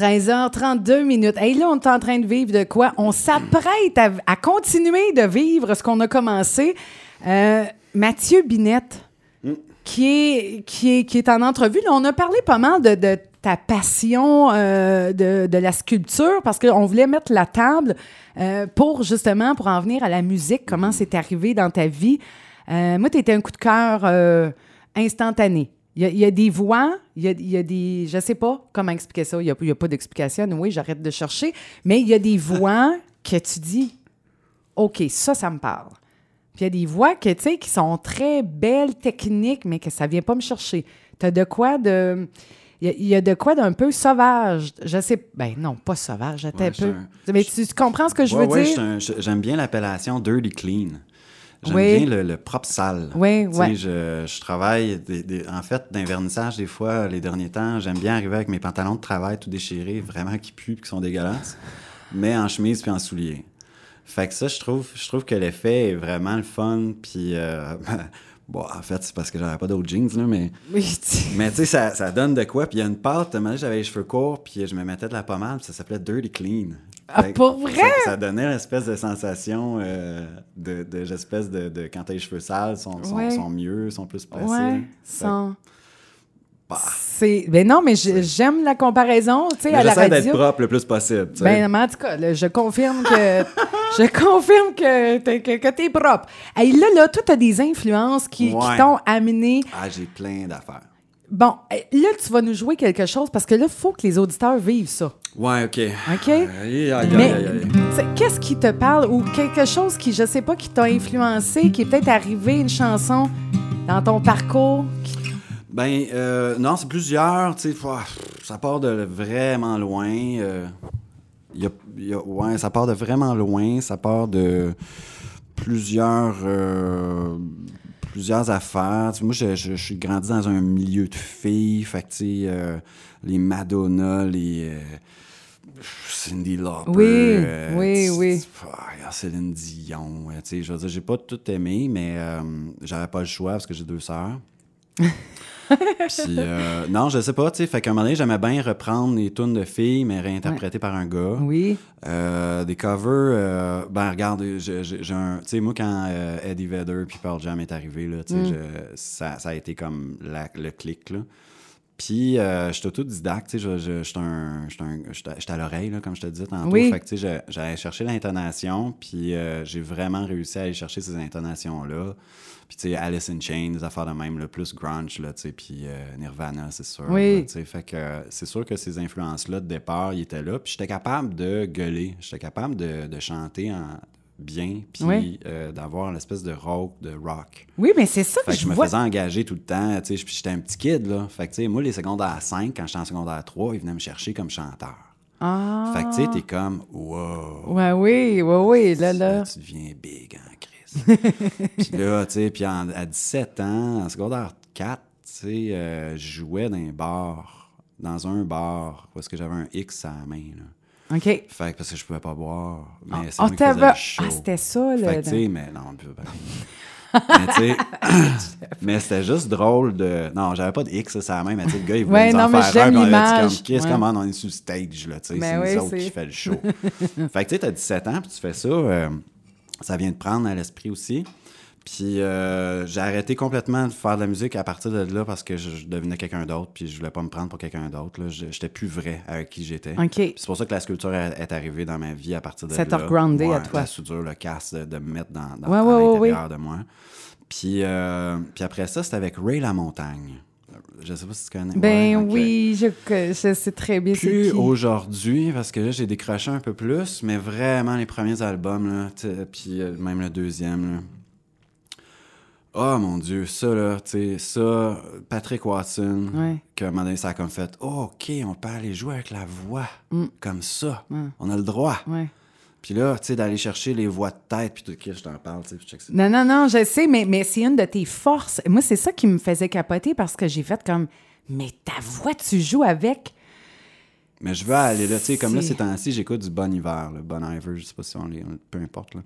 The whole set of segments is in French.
13h32 minutes. Et là, on est en train de vivre de quoi? On s'apprête à, à continuer de vivre ce qu'on a commencé. Euh, Mathieu Binette, qui, est, qui, est, qui est en entrevue, là, on a parlé pas mal de, de ta passion euh, de, de la sculpture parce qu'on voulait mettre la table euh, pour justement pour en venir à la musique, comment c'est arrivé dans ta vie. Moi, tu étais un coup de cœur instantané. Il y, a, il y a des voix, il y a, il y a des. Je sais pas comment expliquer ça. Il n'y a, pas d'explication. Oui, j'arrête de chercher. Mais il y a des voix que tu dis OK, ça, ça me parle. Puis il y a des voix que, tu sais, qui sont très belles, techniques, mais que ça vient pas me chercher. Tu as de quoi de. Il y a- de quoi d'un peu sauvage. Je sais. Ben non, pas sauvage, j'étais Ouais, un peu. Mais tu, tu comprends ce que je Ouais, veux ouais, dire? J'aime bien l'appellation dirty clean. J'aime Oui. bien le, le propre sale. Oui, ouais. Je, je travaille, des- des- en fait, d'un vernissage, des fois, les derniers temps, j'aime bien arriver avec mes pantalons de travail tout déchirés, vraiment qui puent et qui sont dégueulasses, mais en chemise puis en souliers. Fait que ça, je trouve, je trouve que l'effet est vraiment le fun. Puis, euh, bon, en fait, c'est parce que j'avais pas d'autres jeans, là, mais, Oui, mais tu sais, ça, ça donne de quoi. Puis il y a une pâte, j'avais les cheveux courts, puis je me mettais de la pommade, puis ça s'appelait Dirty Clean. Ah, pour vrai? Ça, ça donnait l'espèce de sensation euh, de, de, de, de quand t'as les cheveux sales, sont, sont, Ouais. sont mieux, sont plus placés. Ouais, bah, C'est. Ben non, mais j'aime la comparaison, tu sais, à la J'essaie d'être radio. propre le plus possible. Ben, en tout cas, là, je confirme que je confirme que t'es, que, que t'es propre. Hey, là, là, toi, t'as des influences qui, qui t'ont amené. Ah, j'ai plein d'affaires. Bon, hey, là, tu vas nous jouer quelque chose parce que là, il faut que les auditeurs vivent ça. Ouais, OK. OK? Aïe, aïe, aïe, Mais qu'est-ce qui te parle ou quelque chose qui, je sais pas, qui t'a influencé, qui est peut-être arrivé, une chanson dans ton parcours? qui- Ben, euh, non, c'est plusieurs, tu sais, ouah, ça part de vraiment loin. euh, a- y a- ouais, ça part de vraiment loin, ça part de plusieurs, euh, plusieurs affaires. Moi, je, je, je suis grandi dans un milieu de filles, fait que, tu sais, euh, les Madonna, les... euh, Cindy Lauper. Oui, euh, oui, oui. ah, Céline Dion. euh, tu sais, je veux dire, j'ai pas tout aimé, mais j'avais pas le choix parce que j'ai deux sœurs. Puis, euh, non, je sais pas, tu sais. Fait qu'à un moment donné, j'aimais bien reprendre les tunes de filles, mais réinterprétées par un gars. Oui. Euh, des covers, euh, ben regarde, j'ai j'ai un. Tu sais, moi, quand Eddie Vedder puis Pearl Jam est arrivé, là, tu sais, je- ça, ça a été comme la- le clic, là. Puis, euh, j'étais autodidacte, tu sais, je- je- un- un- j'étais à l'oreille, là, comme je te disais tantôt. Oui. Fait que, tu sais, je- j'allais chercher l'intonation, puis j'ai vraiment réussi à aller chercher ces intonations-là. Puis, tu sais, Alice in Chains, des affaires de même, le plus grunge, là, tu sais, puis euh, Nirvana, c'est sûr. Oui. là, tu sais, fait que c'est sûr que ces influences-là, de départ, ils étaient là. Puis j'étais capable de gueuler. J'étais capable de, de chanter en bien, puis Oui. euh, d'avoir l'espèce de rock, de rock. Oui, mais c'est ça Fait que que je je me faisais engager tout le temps, tu sais, j'étais un petit kid, là. Fait que, tu sais, moi, les secondaires 5, quand j'étais en secondaire 3, ils venaient me chercher comme chanteur. Ah. Fait que, tu sais, t'es comme, wow. Ouais, oui, oui, oui, là, là. tu deviens big en crise. Puis là, tu sais, puis à 17 ans, en secondaire 4, tu sais, euh, je jouais dans un bar, dans un bar, parce que j'avais un X à la main, là. OK. Fait que parce que je pouvais pas boire. Mais c'est Ah, ah, c'était ça, là. Fait que, tu sais, mais non, on peut pas. mais tu sais, mais c'était juste drôle de. Non, j'avais pas de X, ça, la même. Mais tu sais, le gars, il voulait Ouais, nous non, en mais faire un, puis on dit Qu'est-ce Ouais. comment on est sur le stage, là, tu sais, Ben c'est oui, nous autres qui fait le show. fait que tu sais, t'as 17 ans, puis tu fais ça, euh, ça vient de prendre à l'esprit aussi. Puis euh, j'ai arrêté complètement de faire de la musique à partir de là parce que je, je devenais quelqu'un d'autre, puis je voulais pas me prendre pour quelqu'un d'autre. J'étais plus vrai avec qui j'étais. C'est pour ça que la sculpture est, arrivée dans ma vie à partir de Ça là. t'a regroundé à toi. La soudure, le casse, de, de me mettre dans, dans Ouais, l'intérieur de moi. Puis, euh, puis après ça, c'était avec Ray Lamontagne. Je sais pas si tu connais. Ben Ouais, oui, je, je sais très bien Plus aujourd'hui, parce que là, j'ai décroché un peu plus, mais vraiment les premiers albums, là, puis euh, même le deuxième, là. Oh mon Dieu, ça, là, tu sais, ça, Patrick Watson, Ouais. que à un moment donné, ça a comme fait, oh, OK, on peut aller jouer avec la voix, Mm. comme ça, on a le droit. Ouais. Puis là, tu sais, d'aller chercher les voix de tête, puis tout, OK, je t'en parle, tu sais. Non, non, non, je sais, mais, mais c'est une de tes forces. Moi, c'est ça qui me faisait capoter parce que j'ai fait comme, mais ta voix, tu joues avec? Mais je veux aller là, tu sais, comme là, C'est- ces temps-ci, j'écoute du Bon Hiver, le Bon Iver, je sais pas si on les. Peu importe, là.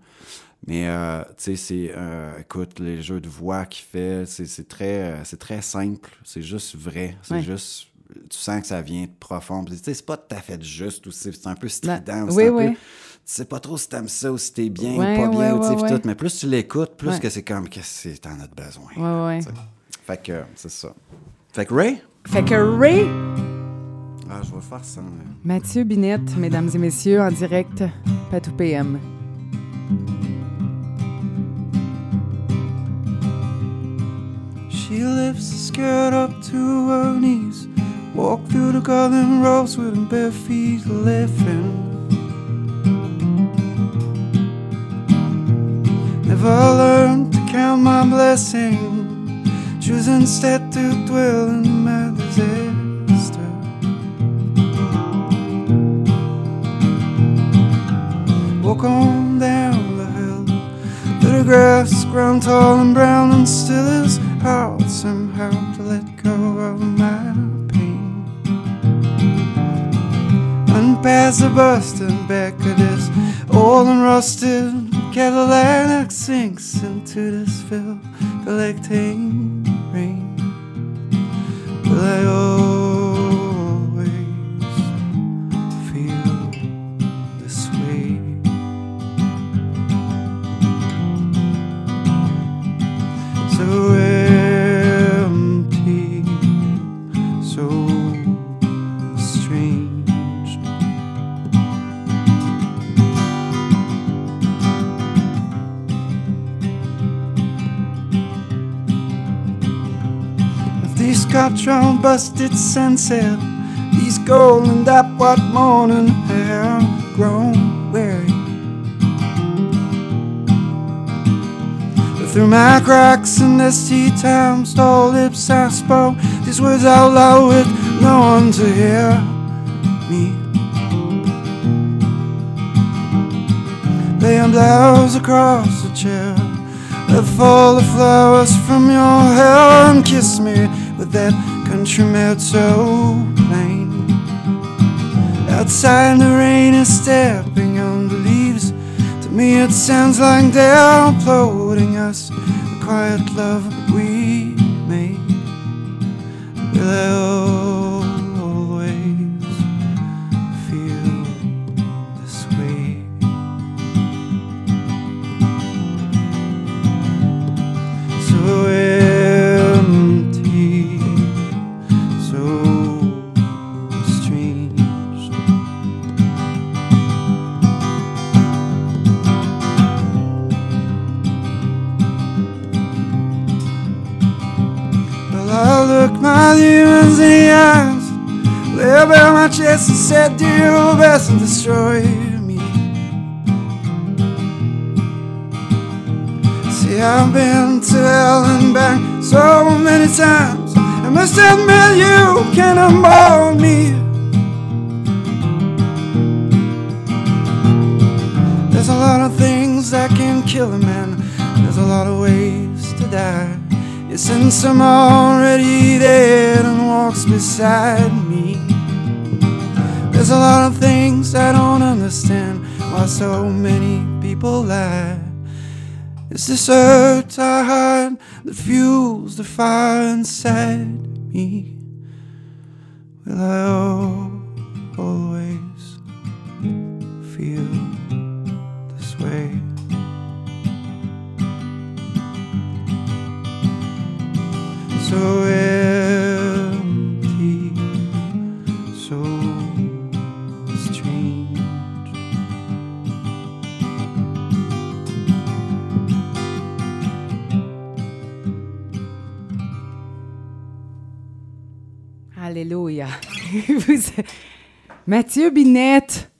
Mais, euh, tu sais, c'est. euh, écoute, les jeux de voix qu'il fait, c'est très, euh, c'est très simple, c'est juste vrai, c'est Ouais. juste tu sens que ça vient de profond. Tu sais, c'est pas tout à fait juste, ou c'est un peu strident. ou oui, un oui. peu- sais pas trop si t'aimes ça, ou si t'es bien Ouais, ou pas bien, ouais, ou tu tout. Mais plus tu l'écoutes, plus Ouais. que c'est comme, qu'est-ce que t'en as besoin. Ouais, ouais. tu sais. Fait que, c'est ça. Fait que Ray, Fait que Ray, ah, je vais faire ça. hein. Mathieu Binette, mesdames et messieurs, en direct, Patou PM. She lifts the skirt up to her knees. Walk through the garden rows with her bare feet laughing. Never learned to count my blessings. Choose instead to dwell in my disaster. Walk on down the hill. The grass grown tall and brown and still is hard somehow to let go of my pain. And the busted back of this old and rusted Cadillac sinks into this field collecting rain. Will I always These scotch-on busted sunset, these golden dappled morning hair grown weary. But through my cracks and dusty times, tall lips I spoke these words out loud with no one to hear me. Laying blouse across the chair, let fall the flowers from your hair and kiss me that country made so plain. Outside the rain is stepping on the leaves. To me it sounds like they're uploading us the quiet love we made. Will and said, Do your best and destroy me. See, I've been and back so many times. I must admit, you cannonball me. There's a lot of things that can kill a man. There's a lot of ways to die. Since I'm already dead and walks beside me. There's a lot of things I don't understand. Why so many people lie. It's this hurt I hide that fuels the fire inside me. Will I Mathieu Binette,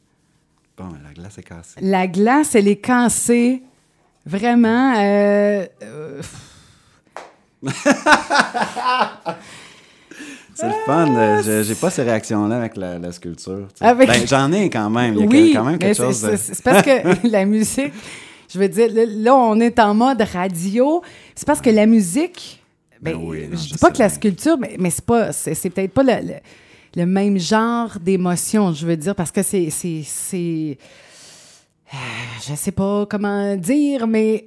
Bon, la glace est cassée. la glace, elle est cassée. Vraiment. euh, euh, C'est le fun. euh, je- J'ai pas ces réactions-là avec la, la sculpture. Avec- Ben, J'en ai quand même. Il y a oui, quand même quelque c'est- chose de... c'est parce que la musique, je veux dire, là, on est en mode radio. C'est parce que la musique, ben, Ben oui, non, je dis pas que la sculpture, mais, mais c'est pas, c'est peut-être pas le, le- le même genre d'émotion, je veux dire, parce que c'est, c'est, c'est, euh, je sais pas comment dire, mais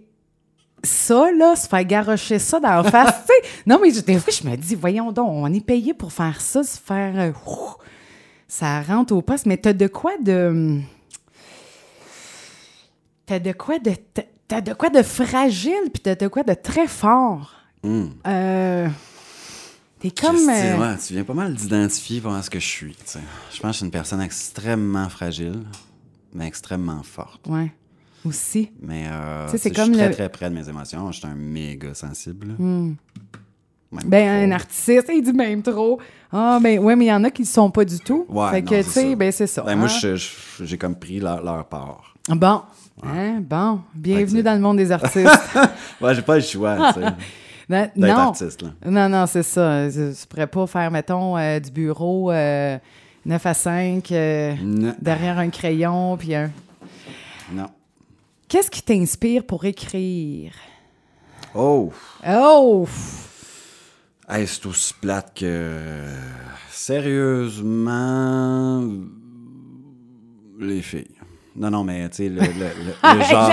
ça, là, se faire garrocher ça dans la face, tu sais. Non, mais je- des fois, je me dis, voyons donc, on est payé pour faire ça, se faire. euh, ça rentre au poste, mais t'as de quoi de. T'as de quoi de. t'as- de quoi de fragile, puis t'as de quoi de très fort. Hum. Euh, T'es comme. Euh, ouais, tu viens pas mal d'identifier comment ce que je suis. Je pense que je suis une personne extrêmement fragile, mais extrêmement forte. ouais, aussi. Mais euh, c'est je suis comme très, très près de mes émotions. Je suis un méga sensible. Hmm. Ben, trop. un artiste, il dit même trop. Ah, ben, ouais, mais il y en a qui ne sont pas du tout. Ouais, fait non, que, tu sais, ben, c'est ça. Ben, moi, hein. j'ai comme pris leur, leur part. Bon. Hein, bon. Bienvenue dans le monde des artistes. Ouais, j'ai pas le choix, tu sais, Non, non. artiste. Là. Non, non, c'est ça. Je, pourrais pas faire, mettons, euh, du bureau euh, 9 à 5 euh, derrière un crayon, puis un. non. Qu'est-ce qui t'inspire pour écrire? Oh! Oh! Hey, c'est aussi plate que. Sérieusement. Les filles. Non, non, mais tu sais, le, le, le- le genre.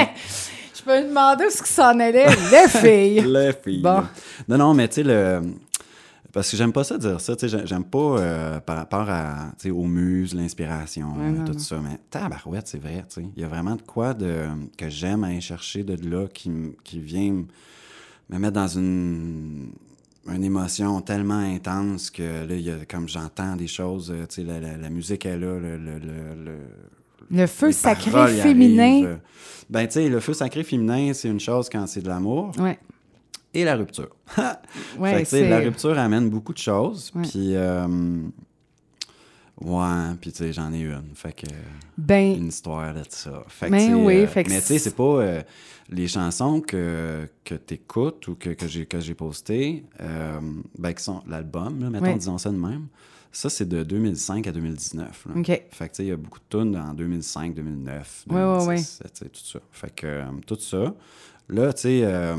Je me demander ce que s'en allait. Les filles! Les filles. Bon. Non, non, mais tu sais, le. Parce que j'aime pas ça dire ça, tu sais, j'ai- j'aime pas euh, par rapport à, tu sais, aux muses, l'inspiration, Ouais, tout non. ça. Mais tabarouette, c'est vrai, tu sais. Il y a vraiment de quoi de, que j'aime aller chercher de là qui, qui vient me mettre dans une, une émotion tellement intense que là, il y a, comme j'entends des choses, euh, tu sais, la, la- la musique est là, le- le- le- le, Le feu sacré féminin. arrivent. Ben, tu sais, le feu sacré féminin, c'est une chose quand c'est de l'amour Ouais. et la rupture. Ouais, fait que, tu sais, c'est- la rupture amène beaucoup de choses. Ouais. Puis, euh, ouais, puis tu sais, j'en ai une. Fait que, Ben, une histoire de ça. Fait que, Ben oui, euh, fait que mais tu sais, c'est- pas euh, les chansons que, que tu écoutes ou que, que j'ai postées, euh, ben, qui sont l'album, mettons, Ouais. disons ça de même. Ça, c'est de 2005 à 2019. là. OK. Fait que, tu sais, il y a beaucoup de tunes en 2005, 2009, Ouais, ouais, 2010, tu sais, tout ça. Fait que, euh, tout ça. Là, tu sais, euh,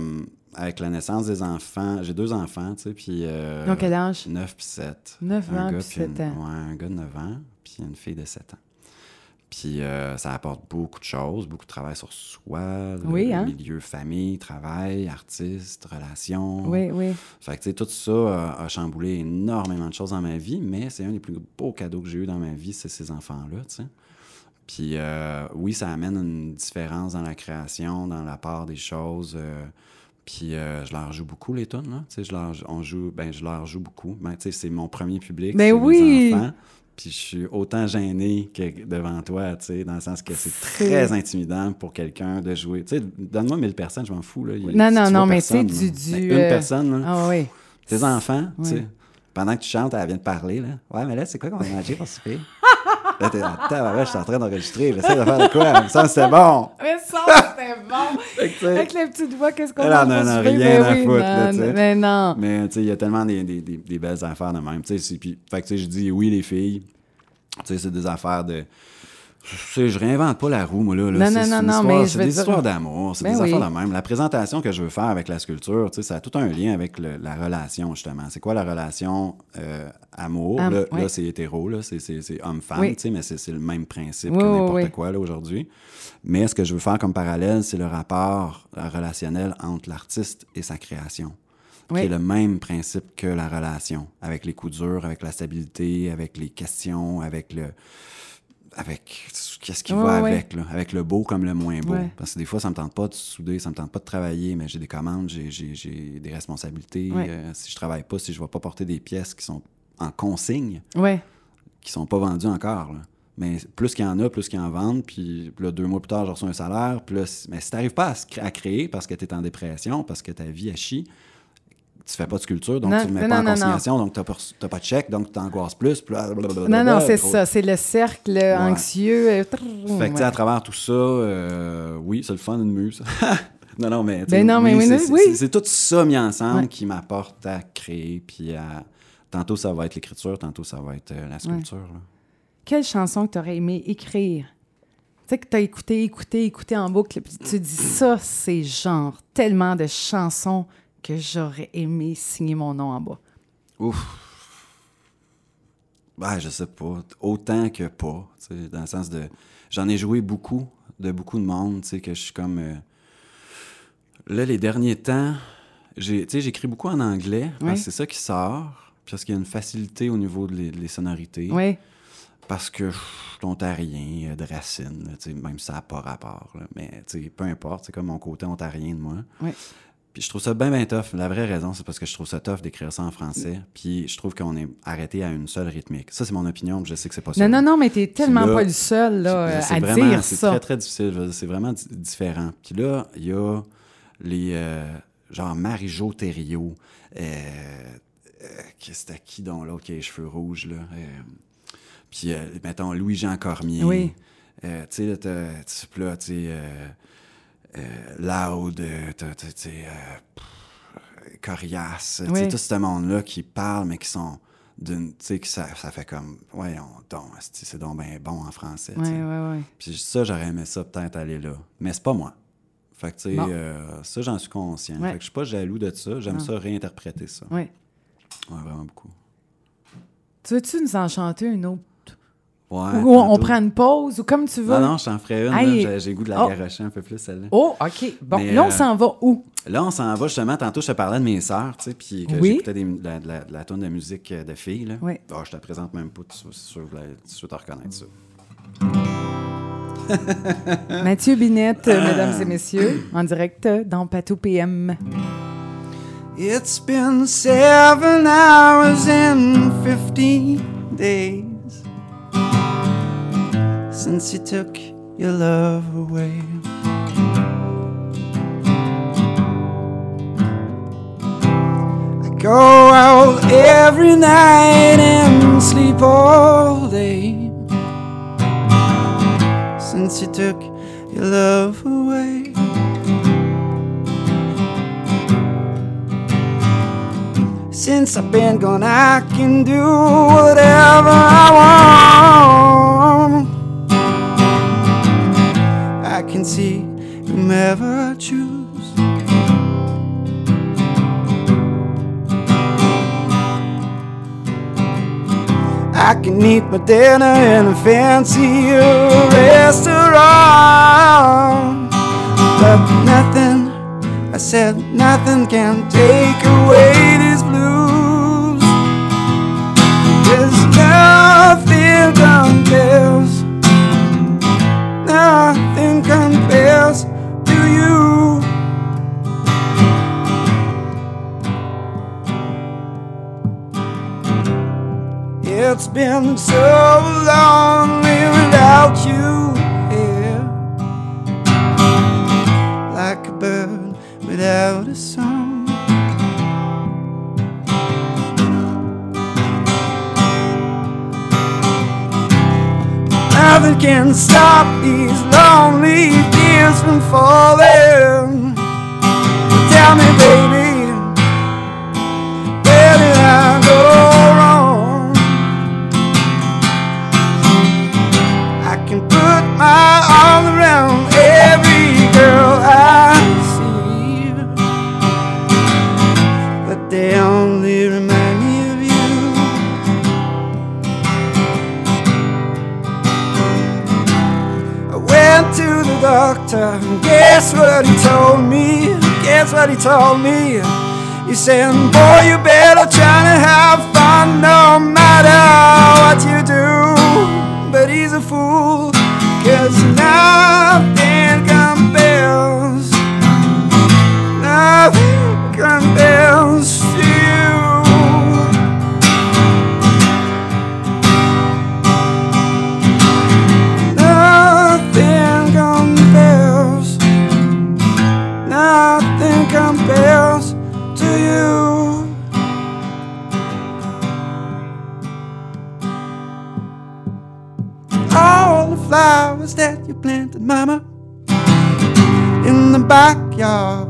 avec la naissance des enfants, j'ai deux enfants, tu sais, puis... Euh, donc, quel âge? 9 puis 7. 9 un ans puis puis une- 7 ans. Ouais, un gars de 9 ans, puis une fille de 7 ans. Puis euh, ça apporte beaucoup de choses, beaucoup de travail sur soi, Oui, le hein? milieu famille, travail, artiste, relations. Oui, oui. Fait que, tu sais, tout ça a, a chamboulé énormément de choses dans ma vie, mais c'est un des plus beaux cadeaux que j'ai eu dans ma vie, c'est ces enfants-là, tu sais. Puis euh, oui, ça amène une différence dans la création, dans la part des choses. euh, puis euh, je leur joue beaucoup, les tunes, là. Tu sais, je leur, on joue, ben, je leur joue beaucoup. Ben, tu sais, c'est mon premier public, Ben c'est oui! enfants. Puis je suis autant gêné que devant toi, tu sais, dans le sens que c'est très intimidant pour quelqu'un de jouer. Tu sais, donne-moi 1000 personnes, je m'en fous, là. Il a- Non, non, non, mais tu sais, du- Ben, Une euh, personne, là. Ah oui. Tes enfants, tu sais, pendant que tu chantes, elle vient de parler, là. Ouais, mais là, c'est quoi qu'on va manger pour souper? là, t'es attends, ouais, je suis en train d'enregistrer, j'essaie de faire de quoi? Ça, c'était bon! Mais ça, c'était bon! Fait Avec les petites voix, qu'est-ce qu'on a- a souper? rien Ben à foutre, là, non, tu sais. Mais non. Mais, tu sais, il y a tellement des, des, des, des belles affaires de même, tu sais. fait que, tu sais, je dis oui, les filles, tu sais, c'est des affaires de... Sais, je réinvente pas la roue, moi, là. là. Non, non, non, non, mais je C'est des dire- histoires d'amour, c'est Ben des oui. affaires de même. La présentation que je veux faire avec la sculpture, tu sais, ça a tout un lien avec le- la relation, justement. C'est quoi la relation euh, amour? Am- là, c'est hétéro, là, c'est- homme-femme, Oui. tu sais, mais c'est le même principe que n'importe quoi, là, aujourd'hui. Mais ce que je veux faire comme parallèle, c'est le rapport euh, relationnel entre l'artiste et sa création Oui. qui est le même principe que la relation, avec les coups durs, avec la stabilité, avec les questions, avec le. Avec qu'est-ce qui Ouais, va ouais. avec, là, avec le beau comme le moins beau. Ouais. Parce que des fois, ça me tente pas de souder, ça me tente pas de travailler, mais j'ai des commandes, j'ai, des responsabilités. Euh, si je travaille pas, si je vais pas porter des pièces qui sont en consigne, qui sont pas vendues encore. là. Mais plus qu'il y en a, plus qu'ils en vendent. Puis là, deux mois plus tard, je reçois un salaire. C- mais si t'arrives pas à, à créer parce que tu es en dépression, parce que ta vie a chie, tu fais pas de sculpture, donc Non, tu le mets non, pas non, en consignation, donc t'as pas, reçu- t'as pas de chèque, donc tu angoisses plus. Non, non, c'est ça. C'est le cercle anxieux. trrr, Fait que, tu sais, à ouais. travers tout ça, euh, oui, c'est le fun, une muse. non, non, mais. tu Ben non, mais oui, c'est- oui, tout ça mis ensemble Ouais. qui m'apporte à créer, puis à. Tantôt, ça va être l'écriture, tantôt, ça va être euh, la sculpture. là. Quelle chanson que tu aurais aimé écrire? Tu sais, que tu as écouté, écouté, écouté en boucle, puis tu dis ça, c'est genre tellement de chansons que j'aurais aimé signer mon nom en bas. Ouf. Ben, je sais pas. Autant que pas. Dans le sens de. J'en ai joué beaucoup, de beaucoup de monde, tu sais, que je suis comme. euh, Là, les derniers temps, j'ai- tu sais, j'écris beaucoup en anglais. C'est ça qui sort. Puis Parce qu'il y a une facilité au niveau des sonorités. Oui. Parce que je suis ontarien euh, de racine, là, tu sais, même ça n'a pas rapport. là. Mais tu sais, peu importe, c'est comme mon côté ontarien de moi. Oui. Puis je trouve ça bien, bien tough. La vraie raison, c'est parce que je trouve ça tough d'écrire ça en français. Puis je trouve qu'on est arrêté à une seule rythmique. Ça, c'est mon opinion, je sais que c'est pas ça. Non, non, non, mais t'es tellement là, pas le seul là, euh, c'est à vraiment- dire C'est ça. très, très difficile. C'est vraiment di- différent. Puis là, il y a les... euh, genre Marie-Jo Thériault. Euh, euh, Qu'est-ce que c'était qui donc l'autre qui a les cheveux rouges, là? Euh, puis, euh, mettons, Louis-Jean Cormier. Oui. Tu sais, là, tu sais... euh, Loud, euh, tu euh, Coriace. Oui. tout ce monde-là qui parle, mais qui sont... d'une- Tu sais, que ça, ça fait comme... On, donc, c'est donc bien bon en français. Oui, oui, oui. Puis ça, j'aurais aimé ça peut-être aller là. Mais c'est pas moi. Fait que, tu sais, Bon. euh, ça, j'en suis conscient. Fait que je suis pas jaloux de ça. J'aime ça réinterpréter ça. Oui. Ouais, vraiment beaucoup. Tu veux-tu nous en chanter une autre? Ouais. ou on prend une pause, ou comme tu veux? Non, non, je t'en ferai une. Hey. J'ai- goût de la Oh. garocher un peu plus, celle-là. Oh, OK. Bon, Mais, là, on euh, s'en va où? Là, on s'en va justement. Tantôt, je te parlais de mes sœurs, tu sais, puis que Oui. j'écoutais de la, de la, de la tonne de musique euh, de filles, là. Oui. Ah, je te présente même pas, tu sûr te reconnaître ça. Mathieu Binette, euh, mesdames et messieurs, en direct dans Patou PM. It's been seven hours and fifteen days since you took your love away. I go out every night and sleep all day since you took your love away. Since I've been gone, I can do whatever I want. Whomever I choose. I can eat my dinner in a fancy restaurant. But nothing, I said, nothing can take away these blues. There's nothing compares, nothing compares you. It's been so long without you here like a bird without a song. Nothing can stop these lonely tears from falling. Tell me, baby, where did I go wrong? I can put my arm around doctor, guess what he told me? Guess what he told me? He said, Boy, you better try to have fun no matter what you do. But he's a fool, cause nothing compares. Nothing compares backyard,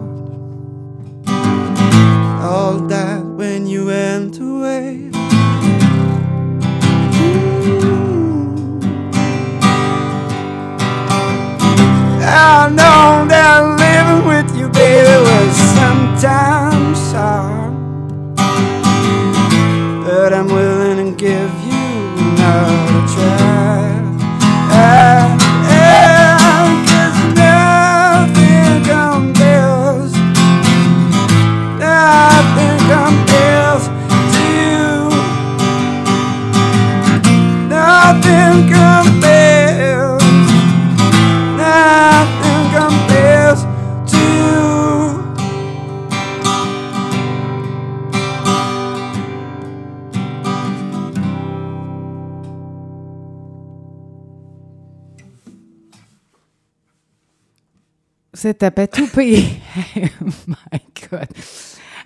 C'est tapatoupé. oh my God.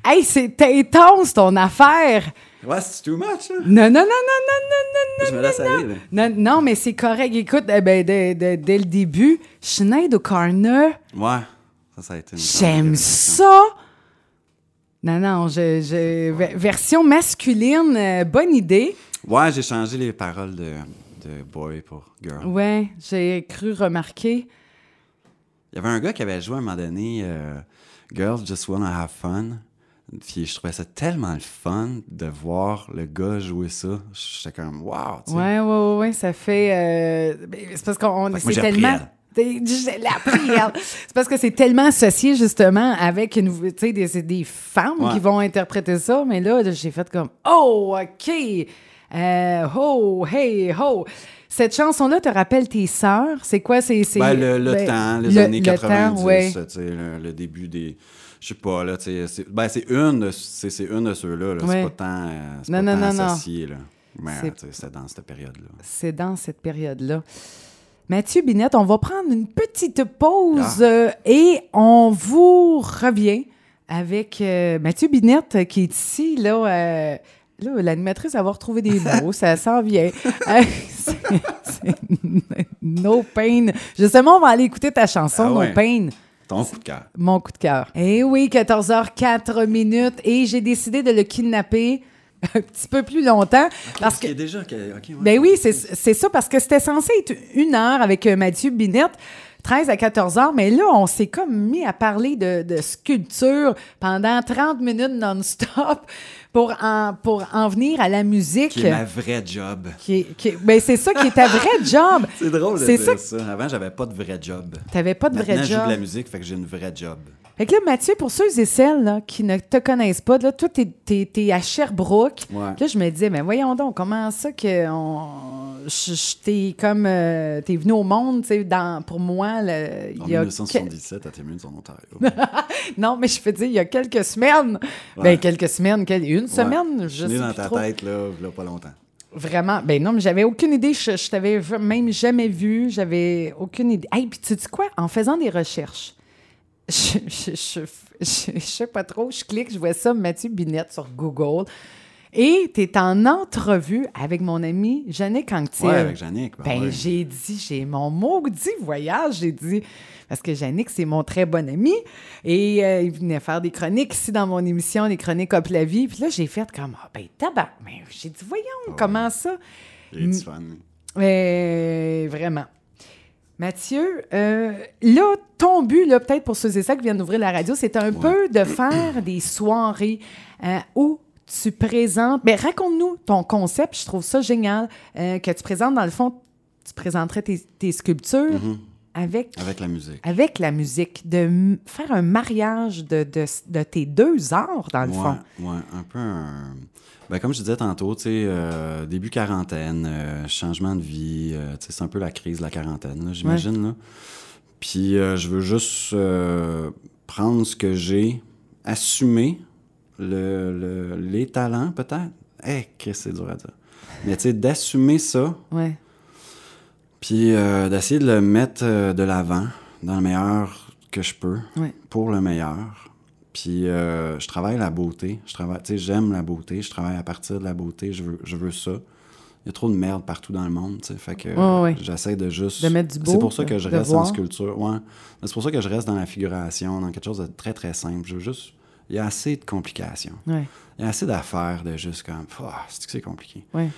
Hey, c'est intense ton affaire. Ouais, c'est too much, là. Non, non, non, non, non, non, non, Je me laisse aller, là. non. Non, non, mais c'est correct. Écoute, eh ben, dès, dès- dès le début, Sinead O'Connor, Ouais, ça, ça a été une j'aime ça. Non, non, je, je- ve- version masculine, euh, bonne idée. Ouais, j'ai changé les paroles de, de boy pour girl. Ouais, j'ai cru remarquer. Il y avait un gars qui avait joué à un moment donné euh, Girls Just Wanna Have Fun. Puis je trouvais ça tellement le fun de voir le gars jouer ça. J'étais comme, wow, tu sais. Ouais, ouais, ouais, ça fait. euh, ben, c'est parce qu'on. C'est tellement. C'est parce que c'est tellement associé, justement, avec une, tu sais, des, des femmes Ouais. qui vont interpréter ça. Mais là, j'ai fait comme Oh, OK. Euh, oh, hey, oh. Cette chanson-là te rappelle tes sœurs? C'est quoi? C'est, c'est, Ben, le, le ben, temps, les le- années le 90, temps, ouais. le, le début des. Je sais pas, là, c'est- Ben, c'est une, de- c'est, une de ceux-là, là. Ouais. C'est pas tant, euh, c'est Non, pas non, tant non, non. associé, là. Mais, C'est- dans cette période-là. C'est dans cette période-là. Mathieu Binette, on va prendre une petite pause Ah. euh, et on vous revient avec euh, Mathieu Binette qui est ici. Là, euh, là l'animatrice avoir retrouvé des mots, ça s'en vient. C'est- c'est no Pain. Justement, on va aller écouter ta chanson, Ah ouais. No Pain. Ton coup de cœur. Mon coup de cœur. Eh oui, 14h04 minutes et j'ai décidé de le kidnapper un petit peu plus longtemps parce que qu'il y a déjà. ouais. ben oui, c'est c'est ça, parce que c'était censé être une heure avec euh, Mathieu Binette, 13 à 14 heures, mais là, on s'est comme mis à parler de, de sculpture pendant 30 minutes non-stop pour en, pour en venir à la musique. Qui est ma vraie job. Qui qui ben c'est ça qui est ta vraie job. C'est drôle de C'est dire ça ça. Avant, j'avais pas de vrai job. T'avais pas de Maintenant, vrai je joue de la job. musique, fait que j'ai une vraie job. Fait que là, Mathieu, pour ceux et celles là, qui ne te connaissent pas, là, toi, t'es, t'es- t'es à Sherbrooke. Ouais. Là, je me disais, mais voyons donc, comment ça que on, je, je- t'es comme, euh, t'es venu au monde, tu sais, dans, pour moi, En il y a 1977, à Témune, en Ontario. non, mais je peux dire, il y a quelques semaines, Ouais. ben quelques semaines, quel- une Ouais. semaine, je Je sais dans plus ta trop. tête, là, là, pas longtemps. Vraiment, ben non, mais j'avais aucune idée, je, je t'avais même jamais vu, j'avais aucune idée. Hey, puis tu sais quoi, en faisant des recherches, je, je, je, sais pas trop, je clique, je vois ça, Mathieu Binette sur Google, et tu es en entrevue avec mon ami Jannick Anctil. Ouais, avec Jannick. ben Ben, ouais. j'ai dit, j'ai mon maudit voyage, j'ai dit, parce que Jannick, c'est mon très bon ami, et euh, il venait faire des chroniques ici dans mon émission, les chroniques Hop la vie, puis là, j'ai fait comme, ah, ben, tabac, mais j'ai dit, voyons, comment ça? Il est du fun. Euh, vraiment. Mathieu, euh, là, ton but, là, peut-être pour ceux et celles qui viennent d'ouvrir la radio, c'est un peu de faire des soirées euh, où tu présentes. Mais raconte-nous ton concept, je trouve ça génial, euh, que tu présentes, dans le fond, tu présenterais tes, tes sculptures Mhm. Avec, Avec la musique. avec la musique, de faire un mariage de, de, de tes deux arts, dans le ouais, fond. ouais, un peu un... Ben, comme je disais tantôt, tu sais, euh, début quarantaine, euh, changement de vie, euh, tu sais, c'est un peu la crise de la quarantaine, j'imagine, là. Puis euh, je veux juste prendre ce que j'ai, assumer le, le- les talents, peut-être. Eh, Chris, c'est dur à dire. Mais tu sais, d'assumer ça, Ouais. Puis euh, d'essayer de le mettre euh, de l'avant dans le meilleur que je peux Ouais. pour le meilleur. Puis euh, je travaille la beauté. Je travaille, j'aime la beauté. Je travaille à partir de la beauté. Je veux, je veux ça. Il y a trop de merde partout dans le monde, tu sais. Fait que ouais. j'essaie de juste. De mettre du beau, C'est pour ça que je reste en sculpture. Ouais. C'est pour ça que je reste dans la figuration, dans quelque chose de très très simple. Je veux juste. Il y a assez de complications. Ouais. Il y a assez d'affaires de juste comme. C'est que c'est compliqué? Ouais.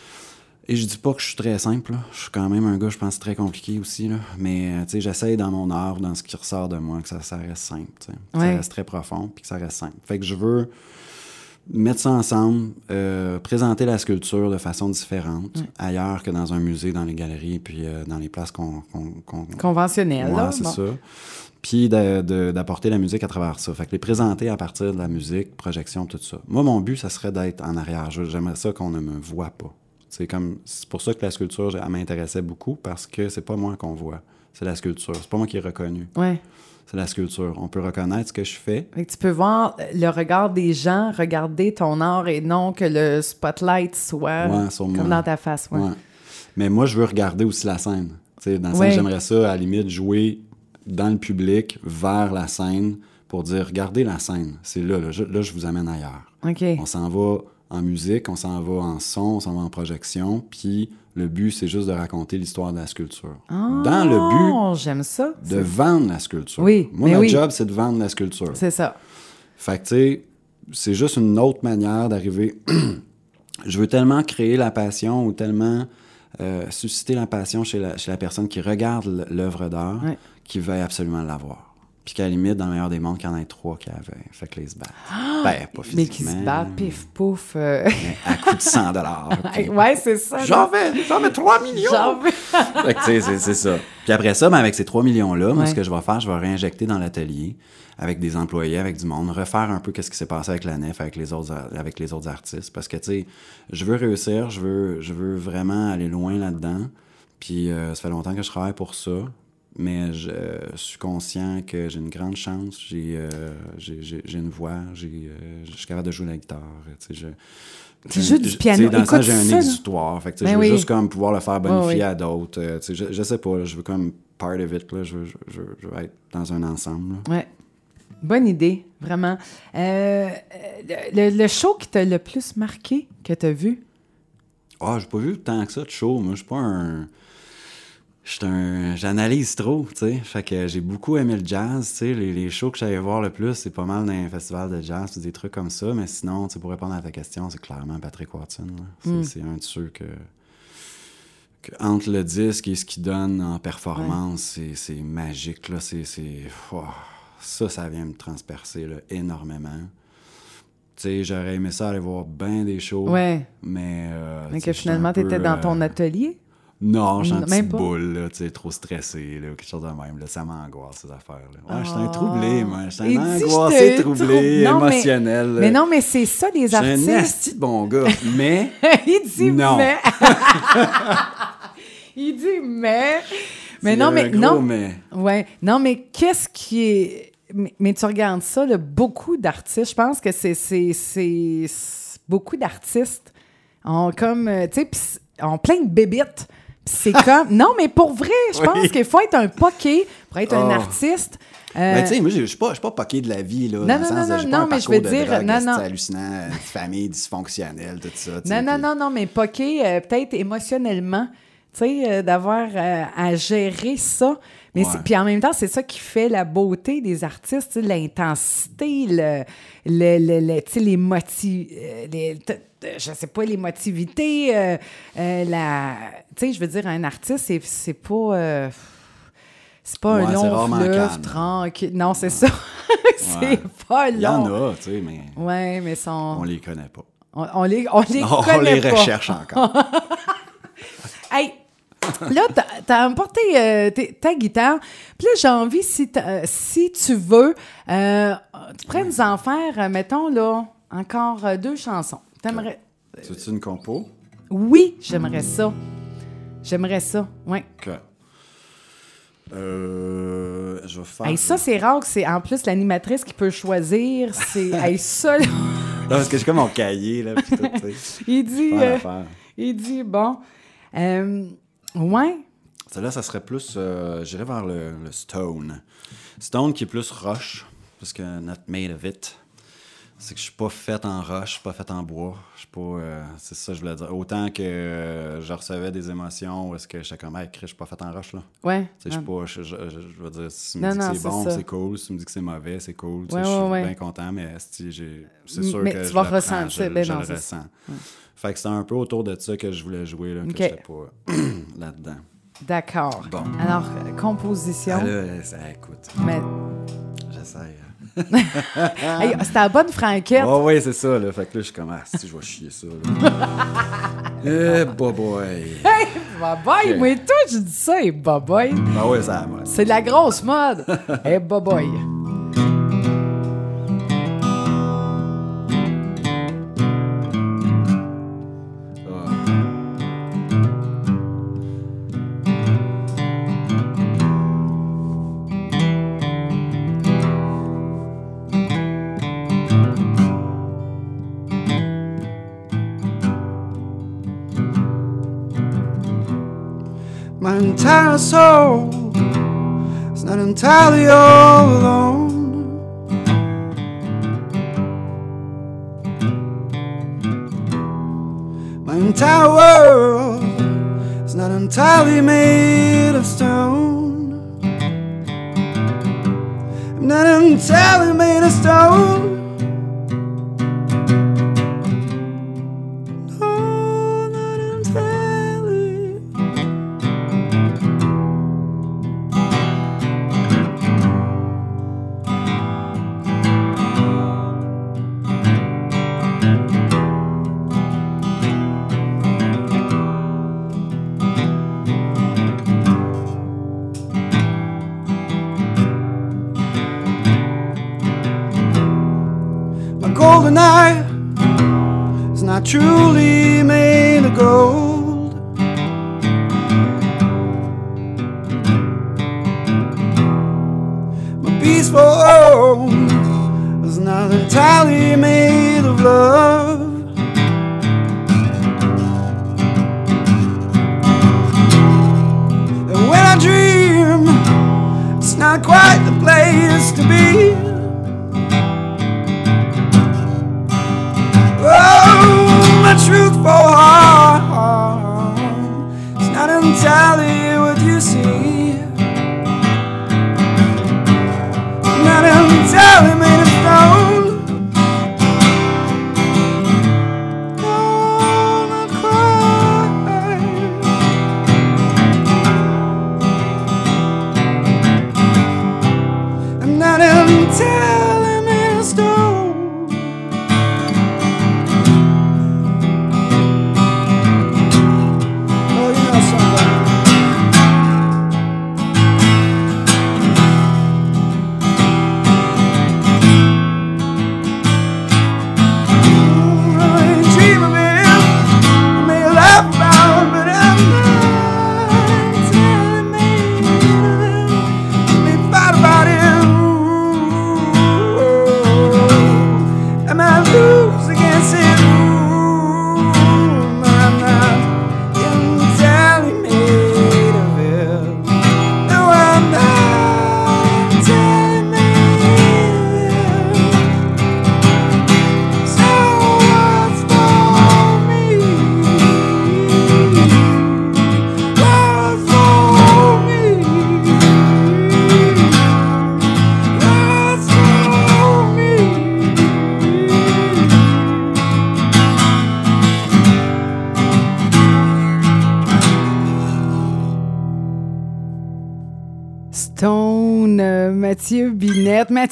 Et je dis pas que je suis très simple, là. je suis quand même un gars, je pense, très compliqué aussi. Là. Mais euh, j'essaye dans mon art, dans ce qui ressort de moi, que ça, ça reste simple. Que Ouais. Ça reste très profond, puis que ça reste simple. Fait que je veux mettre ça ensemble, euh, présenter la sculpture de façon différente, ailleurs que dans un musée, dans les galeries, puis euh, dans les places qu'on. qu'on- qu'on- Conventionnel, Ouais, c'est Bon. ça. Puis d'apporter la musique à travers ça. Fait que les présenter à partir de la musique, projection, tout ça. Moi, mon but, ça serait d'être en arrière. J'aimerais ça qu'on ne me voit pas. C'est comme c'est pour ça que la sculpture, elle m'intéressait beaucoup parce que c'est pas moi qu'on voit. C'est la sculpture. C'est pas moi qui est reconnu. Ouais. C'est la sculpture. On peut reconnaître ce que je fais. Que tu peux voir le regard des gens, regarder ton art et non que le spotlight soit Ouais, sur comme moi. dans ta face. Ouais. Ouais. Mais moi, je veux regarder aussi la scène. Tu sais, dans la scène, j'aimerais ça, à la limite, jouer dans le public vers la scène pour dire regardez la scène, c'est là, là je, là, je vous amène ailleurs. OK. On s'en va en musique, on s'en va en son, on s'en va en projection, puis le but, c'est juste de raconter l'histoire de la sculpture. Dans le but j'aime ça. de vendre la sculpture. Oui, Moi, oui. job, c'est de vendre la sculpture. C'est ça. Fait que, tu sais, c'est juste une autre manière d'arriver. je veux tellement créer la passion ou tellement euh, susciter la passion chez la, chez la personne qui regarde l'œuvre d'art, Ouais. qui veuille absolument l'avoir. Puis qu'à la limite, dans le meilleur des mondes, qu'il y en ait trois qui avaient. Fait que les se battent. ben, pas Mais qui se physiquement. battent, pif, pouf. euh. à coup de 100 dollars. ouais, c'est ça. J'en vais, j'en vais 3 millions! J'en veux. Fait que, tu sais, c'est- ça. Puis après ça, ben, avec ces 3 millions-là, moi, ce que je vais faire, je vais réinjecter dans l'atelier avec des employés, avec du monde, refaire un peu ce qui s'est passé avec la nef, avec les autres, avec les autres artistes. Parce que, tu sais, je veux réussir, je veux, je veux vraiment aller loin là-dedans. Puis euh, ça fait longtemps que je travaille pour ça. Mais je euh, suis conscient que j'ai une grande chance. J'ai euh, j'ai- j'ai- une voix, j'ai, euh, je suis capable de jouer la guitare. Tu sais, je, Tu joues du piano. Dans Écoute j'ai un ça, exutoire. Fait que, Ben je veux oui. juste comme pouvoir le faire bonifier oui. à d'autres. euh, tu sais, je, je sais pas, je veux comme part of it. Là, je, veux, je, veux- je veux être dans un ensemble. là. Ouais. Bonne idée, vraiment. Euh, le, le show qui t'a le plus marqué que t'as vu? Ah, j'ai pas vu tant que ça de show. Moi, je suis pas un. J'analyse trop, tu sais. Fait que j'ai beaucoup aimé le jazz, tu sais. Les, les shows que j'allais voir le plus, c'est pas mal dans les festivals de jazz, des trucs comme ça. Mais sinon, tu pour répondre à ta question, c'est clairement Patrick Watson. C'est Mm. c'est un de ceux que, que. Entre le disque et ce qu'il donne en performance, c'est- c'est magique, là. C'est. oh, ça, ça vient me transpercer, là, énormément. Tu sais, j'aurais aimé ça aller voir bien des shows. Ouais. Mais, euh, Mais tu que finalement, un peu, t'étais dans ton euh, atelier? Non, j'étais Non, un même petit pas? boule, là, tu sais, trop stressé, là, quelque chose de même. Là, ça m'angoisse, ces affaires-là. Ouais, j'étais Ah. un troublé, moi. J'étais Il un angoissé, j'étais troublé, Non, émotionnel. Mais non, mais c'est ça, les J'étais un artistes. asti de bon gars. Mais, Il dit Non. mais. Il dit mais. Mais non, un mais gros non. mais. Ouais. Non, mais qu'est-ce qui est. Mais, mais tu regardes ça, là, beaucoup d'artistes, je pense que c'est. Beaucoup d'artistes ont comme. euh, Tu sais, ont plein de bébites. C'est comme. Non, mais pour vrai, je Oui. pense qu'il faut être un poké pour être un Oh. artiste. Euh, Mais tu sais, moi, je je suis pas, poqué de la vie, là. Non, dans non, le sens non, de, non, un mais je veux dire, drogue, non, non. hallucinant, une famille dysfonctionnelle, tout ça. Non, non, puis- non, non, mais poké, euh, peut-être émotionnellement, tu sais, euh, d'avoir euh, à gérer ça. Mais puis en même temps, c'est ça qui fait la beauté des artistes, l'intensité, le, le, le- les motifs, les, t- t- je sais pas, les motivités, euh, euh, la, tu sais, je veux dire, un artiste, c'est, c'est pas, euh, c'est pas Ouais, un long fleuve tranquille. Non, c'est ça. c'est Ouais. pas Il y en long. a, tu sais, mais Ouais, mais sont, on les connaît pas. on, on les, on les on connaît les pas. recherche encore. Là, t'as- emporté euh, ta guitare. Puis là, j'ai envie, si, euh, si tu veux, euh, tu pourrais nous en faire, euh, mettons, là, encore euh, deux chansons. T'aimerais... C'est une compo? Oui, j'aimerais ça. J'aimerais ça, oui. Ok. Euh, je vais faire. Hey, ça, c'est rare que c'est en plus l'animatrice qui peut choisir. C'est hey, ça, là, Non, parce que j'ai comme mon cahier, là, puis tout, il dit, euh, il dit, bon, euh, ouais, Celle-là, ça serait plus. Euh, J'irais vers le, le stone. Stone qui est plus roche, parce que not made of it. C'est que je suis pas fait en roche, je suis pas fait en bois. Je suis pas. euh, c'est ça, que je voulais dire. Autant que euh, je recevais des émotions où est-ce que j'étais comme, hey, Chris, je suis pas fait en roche, là. ouais. Tu sais, je suis pas. Je, je, je- je veux dire, si tu me Non, dis non, que c'est bon, c'est cool. Si tu me dis que c'est mauvais, c'est cool. Ouais, je suis ouais, bien content, mais c'est sûr mais que tu je vas ressentir, je, ben non, le ressens. Fait que c'est un peu autour de ça que je voulais jouer, là, Ok. que j'étais pas là-dedans. D'accord. Bon. Alors, euh, composition. Ah, là, ça, écoute, mais, j'essaie. hey, c'était la bonne franquette. Oh, oui, c'est ça, là. Fait que là, je suis comme, ah, si, je vais chier ça. Eh, boy, boy. Hey, moi et toi, je dis ça, et bye-bye. Ah, ouais, ça va. C'est de la grosse mode. hey, bye-bye. Soul is not entirely all alone. My entire world is not entirely made of stone. I'm not entirely made of stone. Truly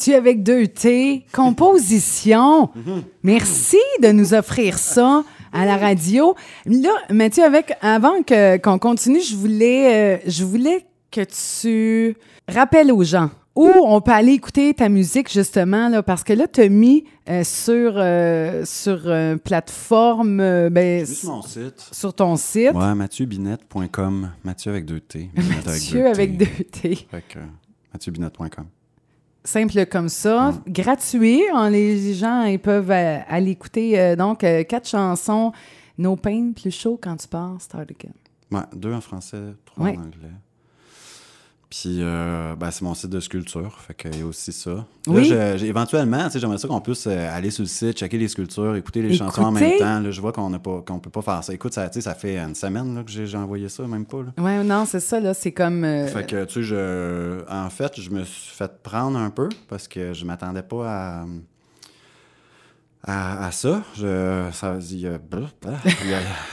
Mathieu avec deux T, composition. Merci de nous offrir ça à la radio. Là, Mathieu, avec avant que qu'on continue, je voulais, euh, je voulais que tu rappelles aux gens où on peut aller écouter ta musique justement là, parce que là, tu as mis euh, sur euh, sur euh, plateforme, euh, ben, Juste mon site. sur ton site, Ouais, mathieubinet.com. Mathieu avec deux T. Mathieu avec deux T. Fait que, mathieubinet.com. simple comme ça, gratuit. hein, les gens ils peuvent euh, aller écouter euh, donc euh, quatre chansons. No Pain, plus chaud quand tu pars, Start Again. Ouais, deux en français, trois Ouais. en anglais. Puis, euh, ben, c'est mon site de sculpture, fait qu'il y a aussi ça. Là, Oui. je- j'ai- éventuellement, tu sais, j'aimerais ça qu'on puisse euh, aller sur le site, checker les sculptures, écouter les chansons en même temps. Là, je vois qu'on ne peut pas faire ça. Écoute, ça, tu sais, ça fait une semaine là, que j'ai envoyé ça, même pas. Ouais, non, c'est ça, là. C'est comme. euh, Fait que, tu sais, je... en fait, je me suis fait prendre un peu parce que je m'attendais pas à, à, à ça. Je, ça, il a-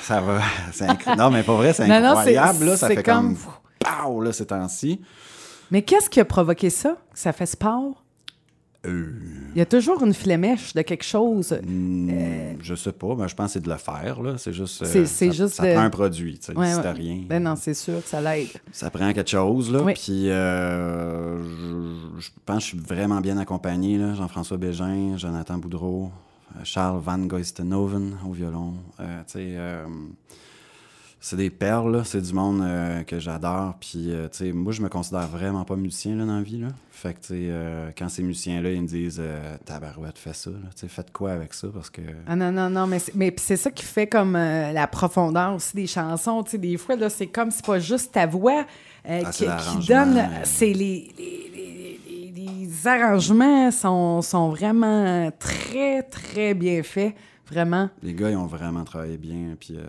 ça va. Non, mais pas vrai, c'est Non, non, incroyable. là, ça c'est fait comme. comme- Pow, là, ces temps-ci. Mais qu'est-ce qui a provoqué ça? Que ça fait sport? Euh, Il y a toujours une flémèche de quelque chose. hmm, Je sais pas, mais je pense que c'est de le faire. là. C'est juste. euh, C'est- c'est ça, juste ça de- prend un produit. tu sais. Ouais, si ouais. t'as rien. Ben non, c'est sûr que ça l'aide. Ça prend quelque chose, là. Oui. Puis, euh, je, je pense que je suis vraiment bien accompagné, là. Jean-François Bégin, Jonathan Boudreau, euh, Charles Van Goistenhoven au violon. Tu sais, c'est des perles, là. c'est du monde euh, que j'adore. Puis, euh, tu sais, moi, je me considère vraiment pas musicien là, dans la vie. Là. Fait que, tu sais, euh, quand ces musiciens-là, ils me disent Tabarouette, fais ça. Tu sais, faites quoi avec ça? Parce que. Ah non, non, non, mais c'est, mais c'est ça qui fait comme la profondeur aussi des chansons. Tu sais, des fois, là, c'est comme c'est pas juste ta voix Ah, qui, donne. C'est les, les, les- les- les arrangements sont, sont vraiment très, très bien faits. Vraiment? Les gars, ils ont vraiment travaillé bien. Puis, euh,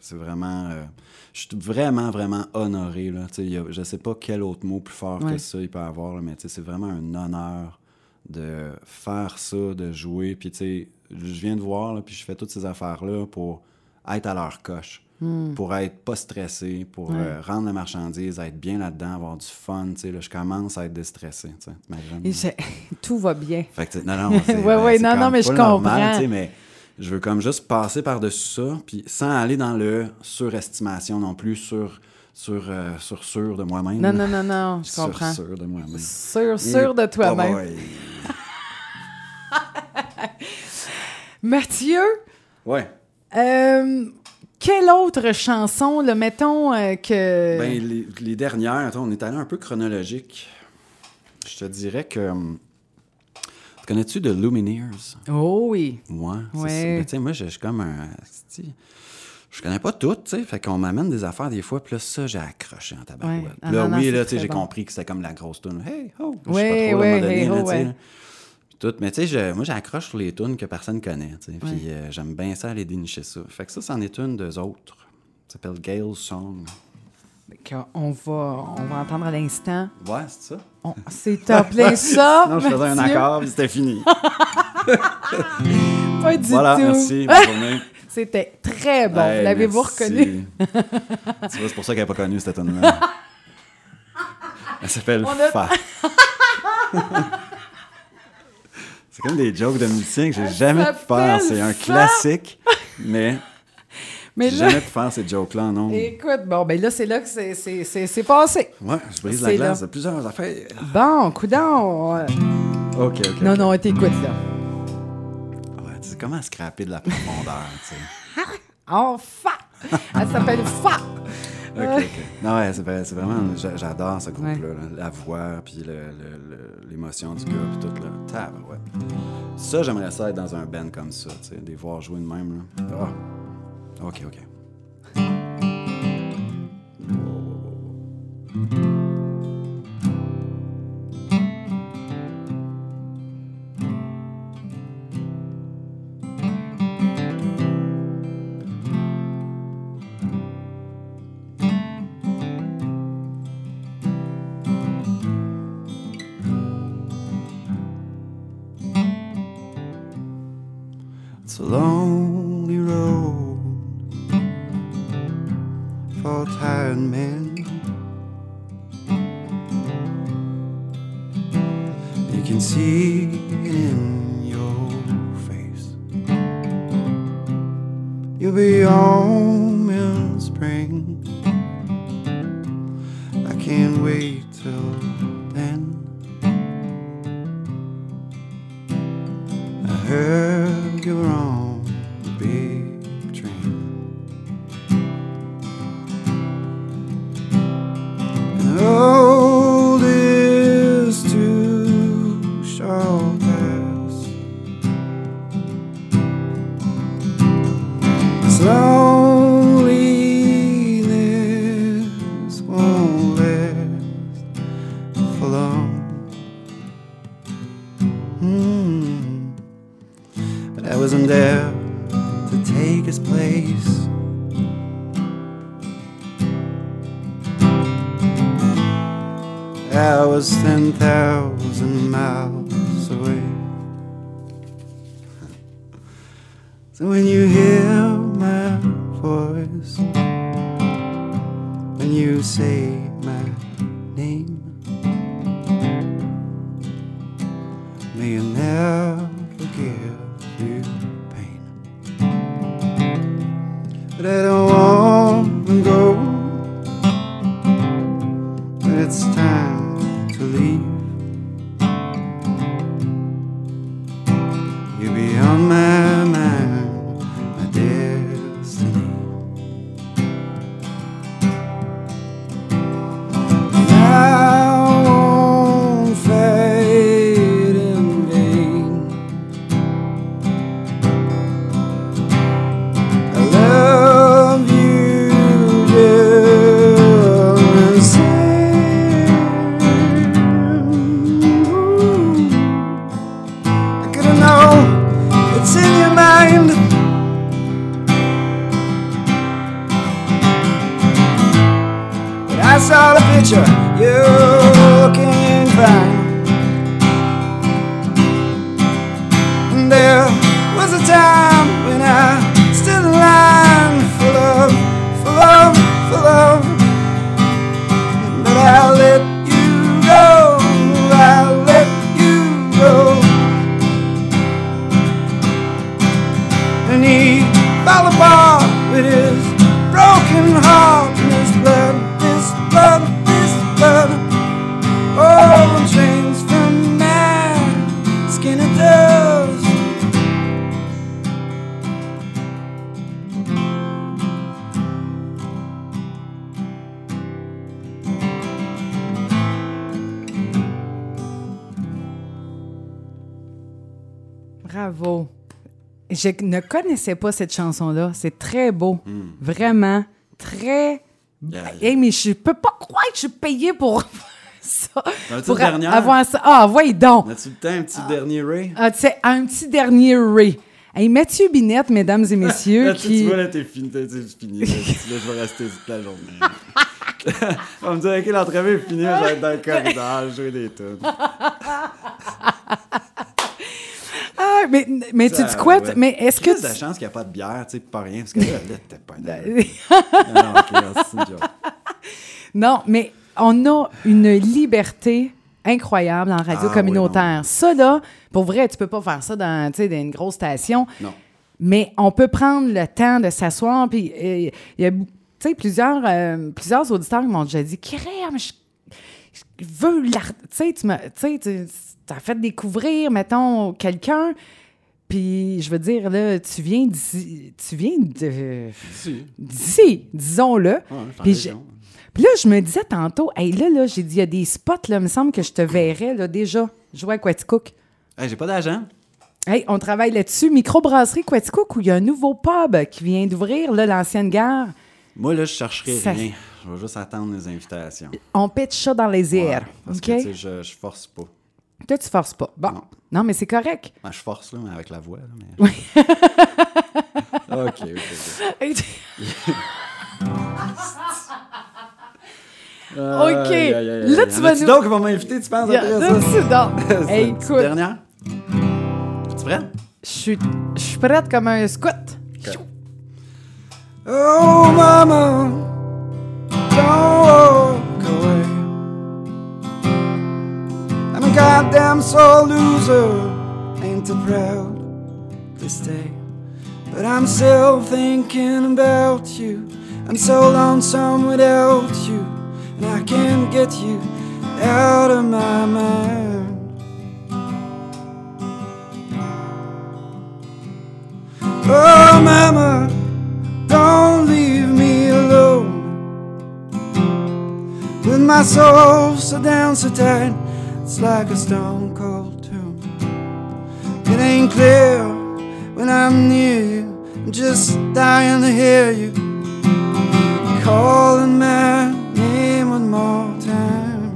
c'est vraiment. euh, je suis vraiment, vraiment honoré. Là. Y a- je sais pas quel autre mot plus fort Ouais. que ça il peut avoir, là, mais c'est vraiment un honneur de faire ça, de jouer. Puis, tu sais, je viens de voir, là, puis je fais toutes ces affaires-là pour être à leur coche. Pour être pas stressé, pour Hmm. Euh, rendre la marchandise, être bien là-dedans, avoir du fun. Tu sais, là, je commence à être déstressé. Tu sais, tout va bien. Fait que, non, non, Ouais, ouais, non, mais je normal, comprends. tu sais, mais je veux comme juste passer par-dessus ça, puis sans aller dans le surestimation non plus, sur, sur, euh, sur sûr de moi-même. Non, non, non, non, je Sur comprends. sûr de moi-même. Sûr, sûr de toi-même. Mathieu, Ouais. euh, quelle autre chanson, là, mettons euh, que. Ben, les, les dernières, attends, on est allé un peu chronologique. Je te dirais que. hum, Tu connais-tu The Lumineers? oh oui. Moi, c'est Ouais. ça. Ben, tu sais, moi, je suis comme un. Je connais pas tout, tu sais. Fait qu'on m'amène des affaires des fois, puis là, ça, j'ai accroché en. Ouais. Ah là, non, oui, là, tu sais, j'ai bon. compris que c'était comme la grosse tune. Hey, ho! Je sais Ouais, pas trop, là, ouais, donné, hey, ouais. tout. Mais tu sais, moi, j'accroche sur les tunes que personne connaît, tu sais. Puis Ouais. euh, j'aime bien ça, aller dénicher ça. Fait que ça, c'en est une des autres. Ça s'appelle Gale's Song. On va, on va entendre à l'instant. Ouais, c'est ça. On- C'est en plein ça. Non, je faisais un accord, puis c'était fini. Pas du voilà, tout. merci. Bonne journée. C'était très bon. Hey, L'avez-vous reconnu? tu vois, c'est pour ça qu'elle n'a pas connu cette tune-là. Elle s'appelle a- Fa. c'est comme des jokes de musiciens que j'ai jamais pu faire. C'est un classique, mais Mais là, jamais pu faire ces jokes-là, non. écoute, bon, ben là, c'est là que c'est- passé. Ouais, je brise la glace là. de plusieurs affaires. Bon, coudon. Ok, ok. Non, non, t'écoutes, là. Ouais, tu sais, comment scraper de la profondeur, tu sais? Enfin! Elle s'appelle Fa! Ok, ok. Non, ouais, c'est vrai- c'est vraiment. j'a- J'adore ce groupe-là. Ouais. La voix, puis l'émotion du gars, puis tout, là. Tab, ouais. Ça, j'aimerais ça être dans un band comme ça, tu sais, les voir jouer de même, là. Ah. Ok, ok. Can see it in your face. You'll be home Bravo. Je ne connaissais pas cette chanson-là. C'est très beau. Vraiment. Très. Yeah. Hey, mais je peux pas croire que je suis payée pour ça. As-tu Pour dernière? avoir ça. Ah, voyons donc. As-tu le temps, un petit dernier Ray? Ah, tu sais, un petit dernier Ray. Hey, Mathieu Binette, mesdames et messieurs, Là, qui... tu vois, là, t'es fini. t'es- fini. Là, je vais rester toute la journée. On va me dire, OK, l'entrevue est finie, je vais être dans le corridor, jouer des tunes. Mais, mais tu dis quoi? ouais. Mais est-ce que... Tu- la chance qu'il n'y a pas de bière, tu sais, pas rien, parce que là, là, t'es pas un- Non, non, c'est une joke. Non, mais on a une liberté incroyable en radio Ah, communautaire. ça, là, pour vrai, tu peux pas faire ça dans, une grosse station. Non. Mais on peut prendre le temps de s'asseoir. Puis euh, il y a plusieurs, euh, plusieurs auditeurs qui m'ont déjà dit Crème, je veux l'art. Tu sais, tu as fait découvrir, mettons, quelqu'un. Puis je veux dire, là, tu viens d'ici. Tu viens de. D'ici, disons-le. Puis là, je me disais tantôt, hey, là, là, j'ai dit, il y a des spots, là, il me semble que je te verrais, là, déjà, jouer à Quaticook. Hey, j'ai pas d'agent. Hey, on travaille là-dessus. Microbrasserie Quaticook, où il y a un nouveau pub qui vient d'ouvrir, là, l'ancienne gare. Moi, là, je chercherai Ça- rien. Je vais juste attendre les invitations. On pitch ça dans les airs. Ouais, parce OK? que, tu sais, je, je force pas. Toi, tu forces pas. Bon. Non. Non, mais c'est correct. Ben, je force, là, mais avec la voix. Là, mais... OK, OK, OK. OK. Aïe, aïe, aïe. Là, tu vas nous- d'autres qui vont m'inviter, tu penses, après ça? C'est donc. Hey, écoute, Dernière? Tu prête? je suis prête comme un scout. Oh, mama, don't walk away. I'm a goddamn sore loser, ain't too proud to stay. But I'm still thinking about you. I'm so lonesome without you, and I can't get you out of my mind. Oh, mama, don't leave me alone. With my soul so down so tight, it's like a stone cold tomb. It ain't clear when I'm near you. I'm just dying to hear you calling my name one more time.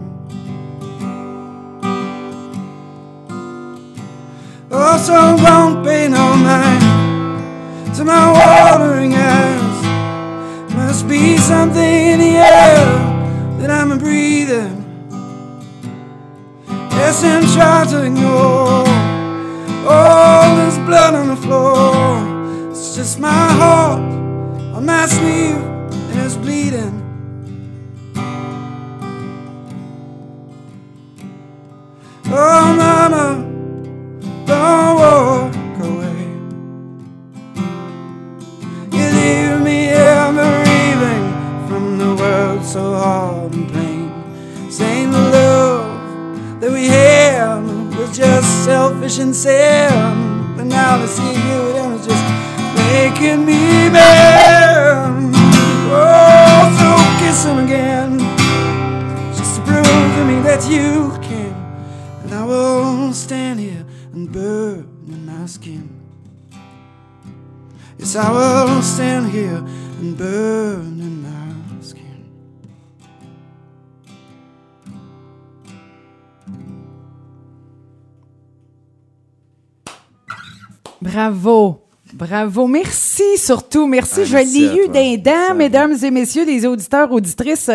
Oh, so don't be no mind to my something in the air that I'm breathing. Yes, I'm trying to ignore all this blood on the floor. It's just my heart on my sleeve and it's bleeding. Oh, mama, so hard and plain. Saying the love that we had was just selfish and sin. But now to see you, it was just making me mad. Oh, so kiss him again. Just to prove to me that you can. And I will stand here and burn in my skin. Yes, I will stand here and burn Bravo. Bravo. Merci surtout. Merci. Ah, je l'ai eu d'un dents, mesdames et messieurs, les auditeurs, auditrices.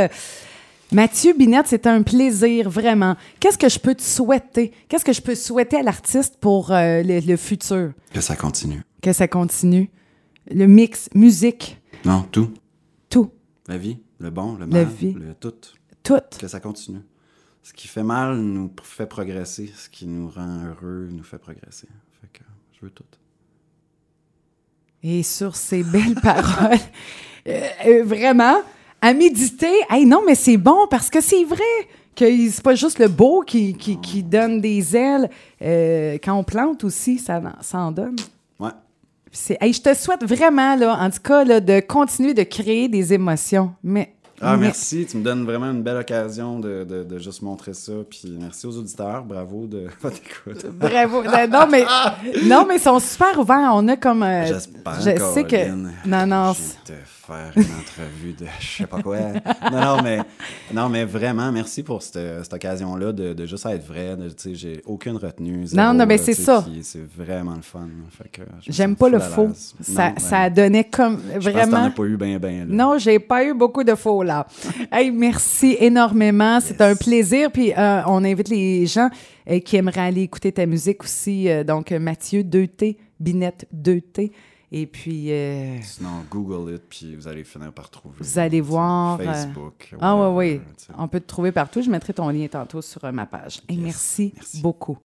Mathieu Binette, c'était un plaisir, vraiment. Qu'est-ce que je peux te souhaiter? Qu'est-ce que je peux souhaiter à l'artiste pour euh, le, le futur? Que ça continue. Que ça continue. Le mix, musique, Non, tout. tout, La vie, le bon, le La mal, vie. le tout. tout. Que ça continue. Ce qui fait mal nous fait progresser. Ce qui nous rend heureux nous fait progresser. Fait que je veux tout. Et sur ces belles paroles, euh, euh, vraiment, à méditer. Hey, non, mais c'est bon parce que c'est vrai que c'est pas juste le beau qui, qui, qui donne des ailes. Euh, quand on plante aussi, ça, en- ça en donne. Ouais. Hey, je te souhaite vraiment, là, en tout cas, là, de continuer de créer des émotions. Mais, Ah, mais- merci. Tu me donnes vraiment une belle occasion de, de, de juste montrer ça. Puis merci aux auditeurs. Bravo de votre écoute. Bravo. non, mais, non, mais ils sont super ouverts. On a comme. euh, J'espère. je sais que. Non, non. Faire une entrevue de je sais pas quoi. non, non, mais, non, mais vraiment, merci pour cette, cette occasion-là de, de juste être vrai. tu sais, J'ai aucune retenue. zéro, Non, non, mais là, c'est ça. C'est vraiment le fun. J'aime pas le faux. Ça, Non, ça ben, donnait comme. je pense que Vraiment. pas eu bien, bien. Non, j'ai pas eu beaucoup de faux là. hey, merci énormément. C'est un plaisir. Puis euh, on invite les gens euh, qui aimeraient aller écouter ta musique aussi. Euh, donc Mathieu 2T, Binette 2T. Et puis euh, Sinon, Google it, puis vous allez finir par trouver. Vous allez voir, euh, Facebook. ah oui, sais. on peut te trouver partout. Je mettrai ton lien tantôt sur euh, ma page. Merci. beaucoup.